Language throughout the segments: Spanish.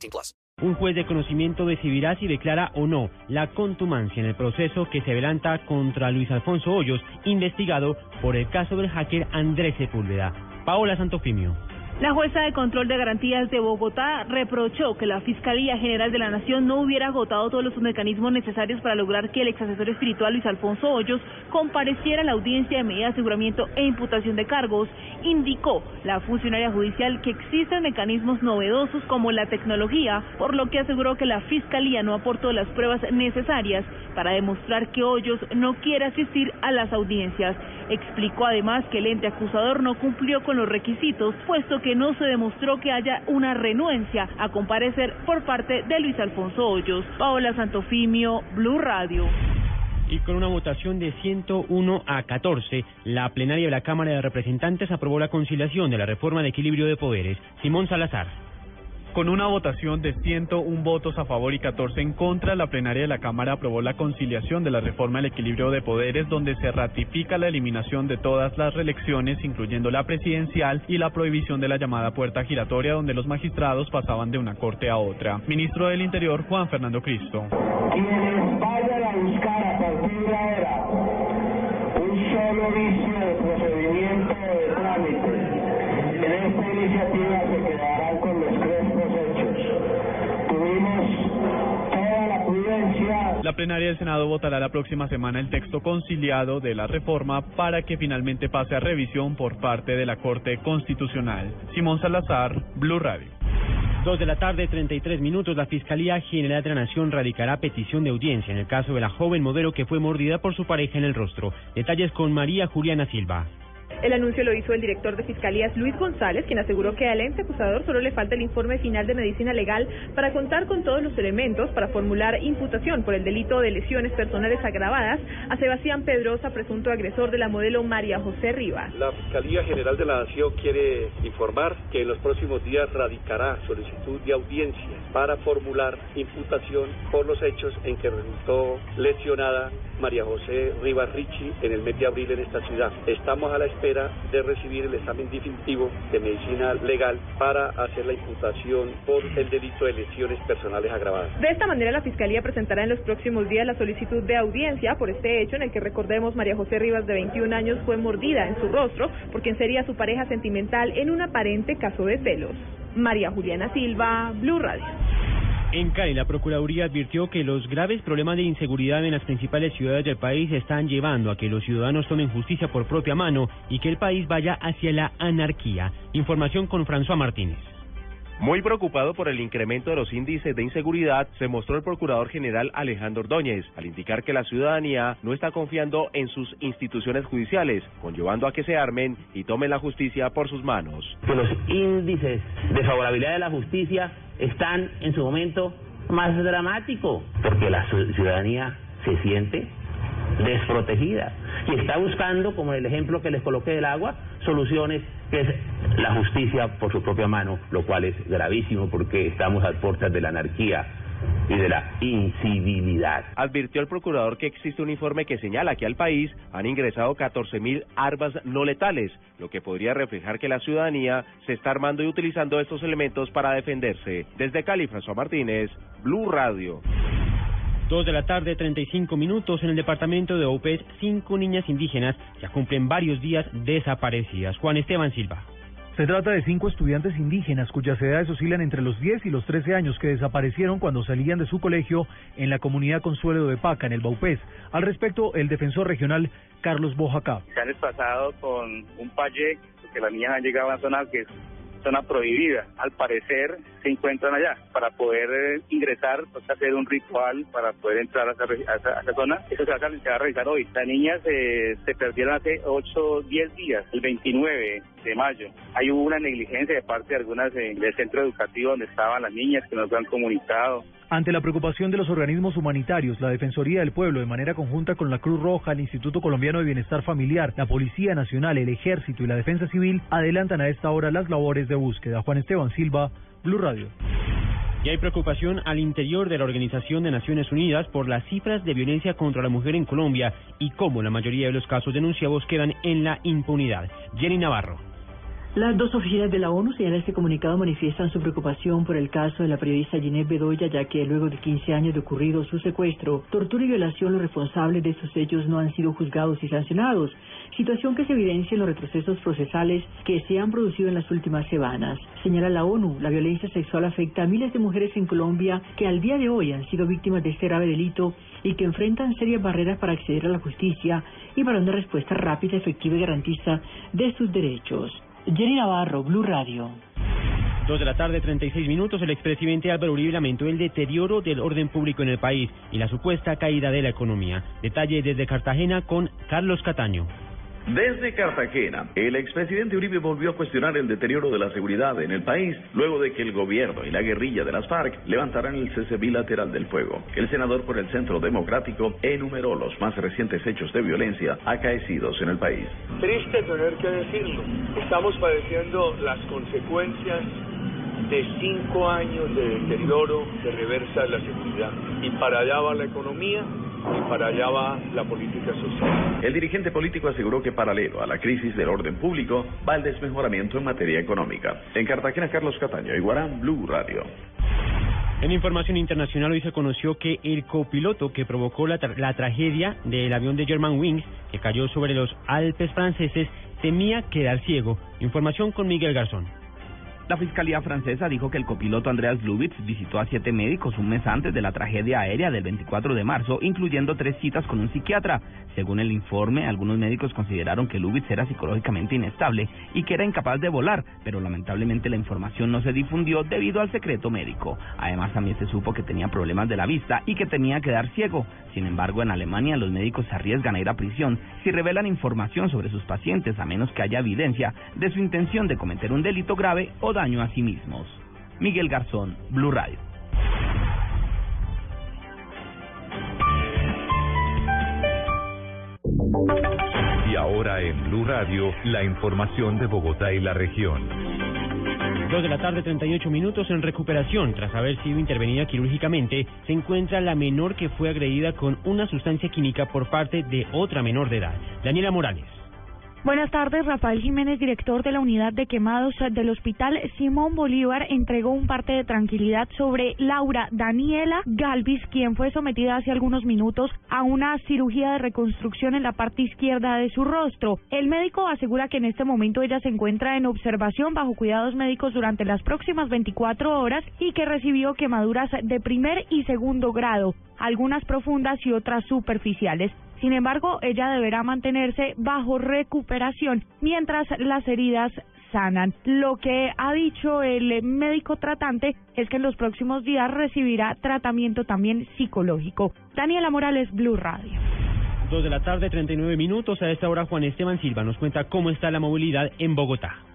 18 plus. Un juez de conocimiento decidirá si declara o no la contumacia en el proceso que se adelanta contra Luis Alfonso Hoyos, investigado por el caso del hacker Andrés Sepúlveda. Paola Santofimio. La jueza de control de garantías de Bogotá reprochó que la Fiscalía General de la Nación no hubiera agotado todos los mecanismos necesarios para lograr que el ex asesor espiritual Luis Alfonso Hoyos compareciera a la audiencia de medida de aseguramiento e imputación de cargos. Indicó la funcionaria judicial que existen mecanismos novedosos como la tecnología, por lo que aseguró que la Fiscalía no aportó las pruebas necesarias para demostrar que Hoyos no quiere asistir a las audiencias. Explicó además que el ente acusador no cumplió con los requisitos, puesto que no se demostró que haya una renuencia a comparecer por parte de Luis Alfonso Hoyos. Paola Santofimio, Blue Radio. Y con una votación de 101 a 14, la plenaria de la Cámara de Representantes aprobó la conciliación de la reforma de equilibrio de poderes. Simón Salazar. Con una votación de 101 votos a favor y 14 en contra, la plenaria de la Cámara aprobó la conciliación de la reforma del equilibrio de poderes, donde se ratifica la eliminación de todas las reelecciones, incluyendo la presidencial, y la prohibición de la llamada puerta giratoria, donde los magistrados pasaban de una corte a otra. Ministro del Interior, Juan Fernando Cristo. La plenaria del Senado votará la próxima semana el texto conciliado de la reforma para que finalmente pase a revisión por parte de la Corte Constitucional. Simón Salazar, Blue Radio. Dos de la tarde, 33 minutos, la Fiscalía General de la Nación radicará petición de audiencia en el caso de la joven modelo que fue mordida por su pareja en el rostro. Detalles con María Juliana Silva. El anuncio lo hizo el director de Fiscalías Luis González, quien aseguró que al ente acusador solo le falta el informe final de medicina legal para contar con todos los elementos para formular imputación por el delito de lesiones personales agravadas a Sebastián Pedrosa, presunto agresor de la modelo María José Rivas. La Fiscalía General de la Nación quiere informar que en los próximos días radicará solicitud de audiencia para formular imputación por los hechos en que resultó lesionada María José Rivas Ricci en el mes de abril en esta ciudad. Estamos a la espera de recibir el examen definitivo de medicina legal para hacer la imputación por el delito de lesiones personales agravadas. De esta manera, la Fiscalía presentará en los próximos días la solicitud de audiencia por este hecho en el que recordemos María José Rivas de 21 años fue mordida en su rostro por quien sería su pareja sentimental en un aparente caso de celos. María Juliana Silva, Blue Radio. En Cali, la Procuraduría advirtió que los graves problemas de inseguridad en las principales ciudades del país están llevando a que los ciudadanos tomen justicia por propia mano y que el país vaya hacia la anarquía. Información con François Martínez. Muy preocupado por el incremento de los índices de inseguridad, se mostró el Procurador General Alejandro Ordóñez, al indicar que la ciudadanía no está confiando en sus instituciones judiciales, conllevando a que se armen y tomen la justicia por sus manos. Los índices de favorabilidad de la justicia están en su momento más dramático, porque la ciudadanía se siente desprotegida y está buscando, como el ejemplo que les coloqué del agua, soluciones que es la justicia por su propia mano, lo cual es gravísimo porque estamos a puertas de la anarquía y de la incivilidad. Advirtió el procurador que existe un informe que señala que al país han ingresado 14.000 armas no letales, lo que podría reflejar que la ciudadanía se está armando y utilizando estos elementos para defenderse. Desde Cali, François Martínez, Blue Radio. Dos de la tarde, 35 minutos, en el departamento de Opes, cinco niñas indígenas ya cumplen varios días desaparecidas. Juan Esteban Silva. Se trata de cinco estudiantes indígenas cuyas edades oscilan entre los 10 y los 13 años que desaparecieron cuando salían de su colegio en la comunidad Consuelo de Paca, en el Baupés. Al respecto, el defensor regional Carlos Bojacá. Se han desplazado con un paye, que las niñas han llegado a una zona que es zona prohibida. Al parecer se encuentran allá. Para poder eh, ingresar, toca hacer un ritual para poder entrar a esa, a zona. Eso se va, a, se realizar hoy. Las niñas eh, se perdieron hace 8, 10 días, el 29 de mayo. Hay una negligencia de parte de algunas eh, del centro educativo donde estaban las niñas que nos han comunicado. Ante la preocupación de los organismos humanitarios, la Defensoría del Pueblo, de manera conjunta con la Cruz Roja, el Instituto Colombiano de Bienestar Familiar, la Policía Nacional, el Ejército y la Defensa Civil, adelantan a esta hora las labores de búsqueda. Juan Esteban Silva, Blue Radio. Y hay preocupación al interior de la Organización de Naciones Unidas por las cifras de violencia contra la mujer en Colombia y cómo la mayoría de los casos denunciados quedan en la impunidad. Jenny Navarro. Las dos oficinas de la ONU, señala este comunicado, manifiestan su preocupación por el caso de la periodista Ginette Bedoya, ya que luego de 15 años de ocurrido su secuestro, tortura y violación, los responsables de estos hechos no han sido juzgados y sancionados, situación que se evidencia en los retrocesos procesales que se han producido en las últimas semanas. Señala la ONU, la violencia sexual afecta a miles de mujeres en Colombia que al día de hoy han sido víctimas de este grave delito y que enfrentan serias barreras para acceder a la justicia y para una respuesta rápida, efectiva y garantista de sus derechos. Jenny Navarro, Blue Radio. Dos de la tarde, 36 minutos, el expresidente Álvaro Uribe lamentó el deterioro del orden público en el país y la supuesta caída de la economía. Detalle desde Cartagena con Carlos Cataño. Desde Cartagena, el expresidente Uribe volvió a cuestionar el deterioro de la seguridad en el país luego de que el gobierno y la guerrilla de las FARC levantaran el cese bilateral del fuego. El senador por el Centro Democrático enumeró los más recientes hechos de violencia acaecidos en el país. Triste tener que decirlo, estamos padeciendo las consecuencias de cinco años de deterioro, de reversa de la seguridad. Y para allá va la economía y para allá va la política social. El dirigente político aseguró que paralelo a la crisis del orden público va el desmejoramiento en materia económica. En Cartagena, Carlos Cataño, Iguarán, Blue Radio. En información internacional hoy se conoció que el copiloto que provocó la, tra- la tragedia del avión de Germanwings que cayó sobre los Alpes franceses temía quedar ciego. Información con Miguel Garzón. La Fiscalía francesa dijo que el copiloto Andreas Lubitz visitó a siete médicos un mes antes de la tragedia aérea del 24 de marzo, incluyendo tres citas con un psiquiatra. Según el informe, algunos médicos consideraron que Lubitz era psicológicamente inestable y que era incapaz de volar, pero lamentablemente la información no se difundió debido al secreto médico. Además, también se supo que tenía problemas de la vista y que tenía que quedar ciego. Sin embargo, en Alemania los médicos se arriesgan a ir a prisión si revelan información sobre sus pacientes, a menos que haya evidencia de su intención de cometer un delito grave o daño a sí mismos. Miguel Garzón, Blue Radio. Y ahora en Blue Radio, la información de Bogotá y la región. Dos de la tarde, 38 minutos en recuperación. Tras haber sido intervenida quirúrgicamente, se encuentra la menor que fue agredida con una sustancia química por parte de otra menor de edad. Daniela Morales. Buenas tardes, Rafael Jiménez, director de la unidad de quemados del Hospital Simón Bolívar, entregó un parte de tranquilidad sobre Laura Daniela Galvis, quien fue sometida hace algunos minutos a una cirugía de reconstrucción en la parte izquierda de su rostro. El médico asegura que en este momento ella se encuentra en observación bajo cuidados médicos durante las próximas 24 horas y que recibió quemaduras de primer y segundo grado, algunas profundas y otras superficiales. Sin embargo, ella deberá mantenerse bajo recuperación mientras las heridas sanan. Lo que ha dicho el médico tratante es que en los próximos días recibirá tratamiento también psicológico. Daniela Morales, Blue Radio. Dos de la tarde, 39 minutos. A esta hora, Juan Esteban Silva nos cuenta cómo está la movilidad en Bogotá.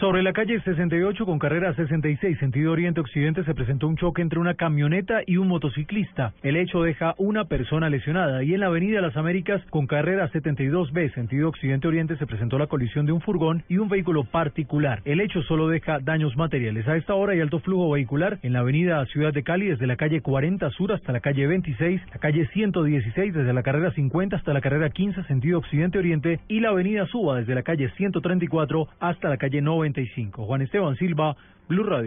Sobre la calle 68 con carrera 66 sentido oriente-occidente se presentó un choque entre una camioneta y un motociclista. El hecho deja una persona lesionada y en la avenida Las Américas con carrera 72B sentido occidente-oriente se presentó la colisión de un furgón y un vehículo particular. El hecho solo deja daños materiales. A esta hora hay alto flujo vehicular en la avenida Ciudad de Cali desde la calle 40 Sur hasta la calle 26, la calle 116 desde la carrera 50 hasta la carrera 15 sentido occidente-oriente y la avenida Suba desde la calle 134 hasta la calle 95. Juan Esteban Silva, Blue Radio.